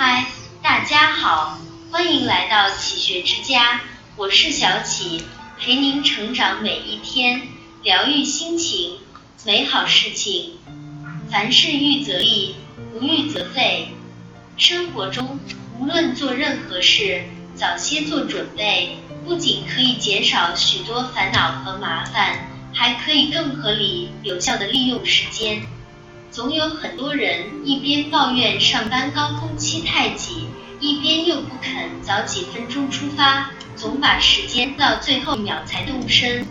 嗨，大家好，欢迎来到启学之家，我是小启，陪您成长每一天，疗愈心情，美好事情。凡事预则立，不预则废。生活中，无论做任何事，早些做准备，不仅可以减少许多烦恼和麻烦，还可以更合理、有效的利用时间。总有很多人一边抱怨上班高峰期太挤，一边又不肯早几分钟出发，总把时间到最后一秒才动身，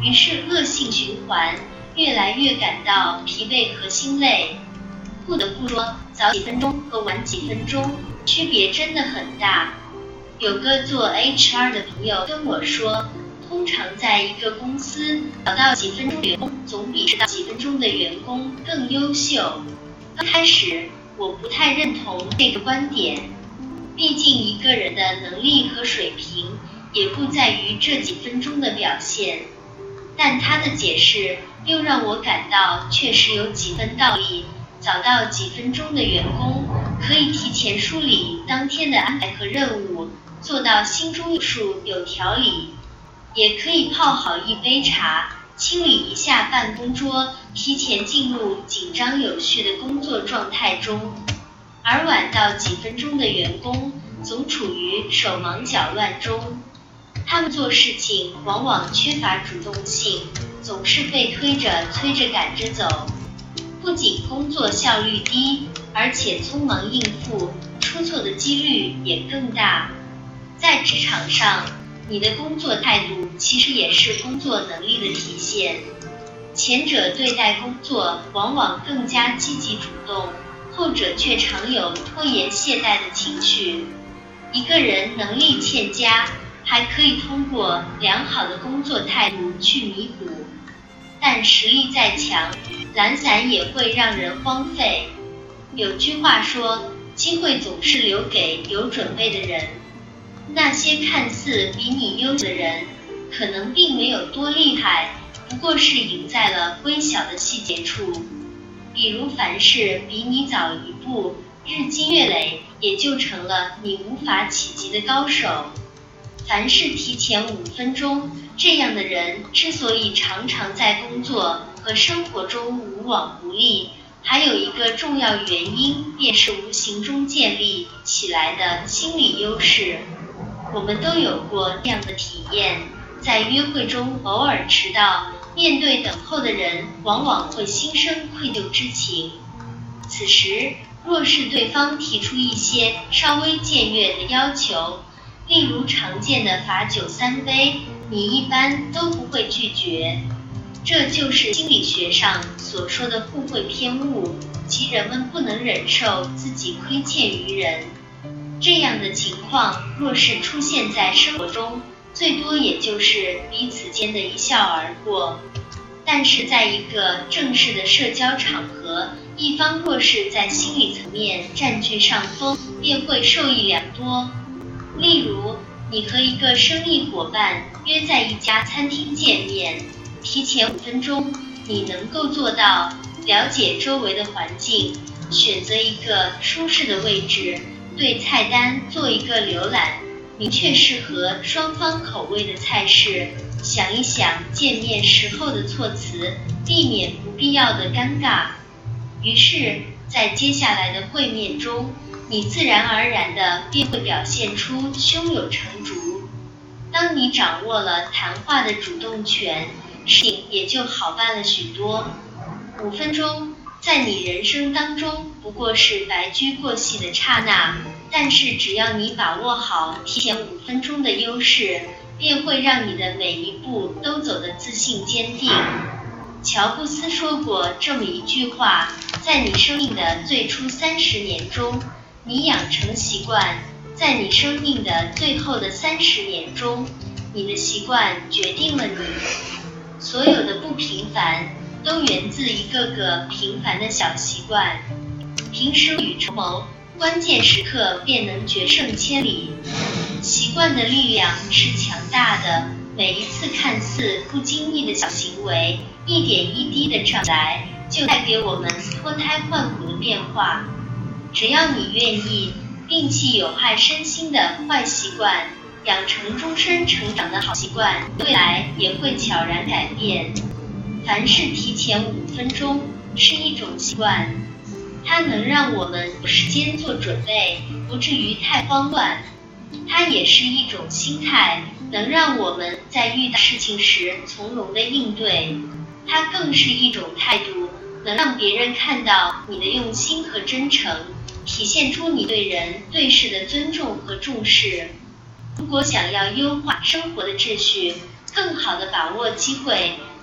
于是恶性循环，越来越感到疲惫和心累。不得不说，早几分钟和晚几分钟区别真的很大。有个做 HR 的朋友跟我说。通常在一个公司找到几分钟员工，总比迟到几分钟的员工更优秀。刚开始我不太认同这个观点，毕竟一个人的能力和水平也不在于这几分钟的表现。但他的解释又让我感到确实有几分道理。早到几分钟的员工可以提前梳理当天的安排和任务，做到心中有数、有条理。也可以泡好一杯茶，清理一下办公桌，提前进入紧张有序的工作状态中。而晚到几分钟的员工，总处于手忙脚乱中，他们做事情往往缺乏主动性，总是被推着催着赶着走，不仅工作效率低，而且匆忙应付，出错的几率也更大。在职场上。你的工作态度其实也是工作能力的体现。前者对待工作往往更加积极主动，后者却常有拖延懈怠的情绪。一个人能力欠佳，还可以通过良好的工作态度去弥补，但实力再强，懒散也会让人荒废。有句话说，机会总是留给有准备的人。那些看似比你优秀的人，可能并没有多厉害，不过是赢在了微小的细节处。比如，凡事比你早一步，日积月累，也就成了你无法企及的高手。凡事提前五分钟，这样的人之所以常常在工作和生活中无往不利，还有一个重要原因，便是无形中建立起来的心理优势。我们都有过这样的体验，在约会中偶尔迟到，面对等候的人，往往会心生愧疚之情。此时，若是对方提出一些稍微僭越的要求，例如常见的罚酒三杯，你一般都不会拒绝。这就是心理学上所说的互惠偏误，即人们不能忍受自己亏欠于人。这样的情况若是出现在生活中，最多也就是彼此间的一笑而过。但是在一个正式的社交场合，一方若是在心理层面占据上风，便会受益良多。例如，你和一个生意伙伴约在一家餐厅见面，提前五分钟，你能够做到了解周围的环境，选择一个舒适的位置。对菜单做一个浏览，明确适合双方口味的菜式，想一想见面时候的措辞，避免不必要的尴尬。于是，在接下来的会面中，你自然而然的便会表现出胸有成竹。当你掌握了谈话的主动权，事情也就好办了许多。五分钟。在你人生当中不过是白驹过隙的刹那，但是只要你把握好提前五分钟的优势，便会让你的每一步都走得自信坚定。乔布斯说过这么一句话：在你生命的最初三十年中，你养成习惯；在你生命的最后的三十年中，你的习惯决定了你。所有的不平凡。都源自一个个平凡的小习惯。平时未雨绸缪，关键时刻便能决胜千里。习惯的力量是强大的，每一次看似不经意的小行为，一点一滴的涨来，就带给我们脱胎换骨的变化。只要你愿意，摒弃有害身心的坏习惯，养成终身成长的好习惯，未来也会悄然改变。凡事提前五分钟是一种习惯，它能让我们有时间做准备，不至于太慌乱。它也是一种心态，能让我们在遇到事情时从容的应对。它更是一种态度，能让别人看到你的用心和真诚，体现出你对人对事的尊重和重视。如果想要优化生活的秩序，更好的把握机会，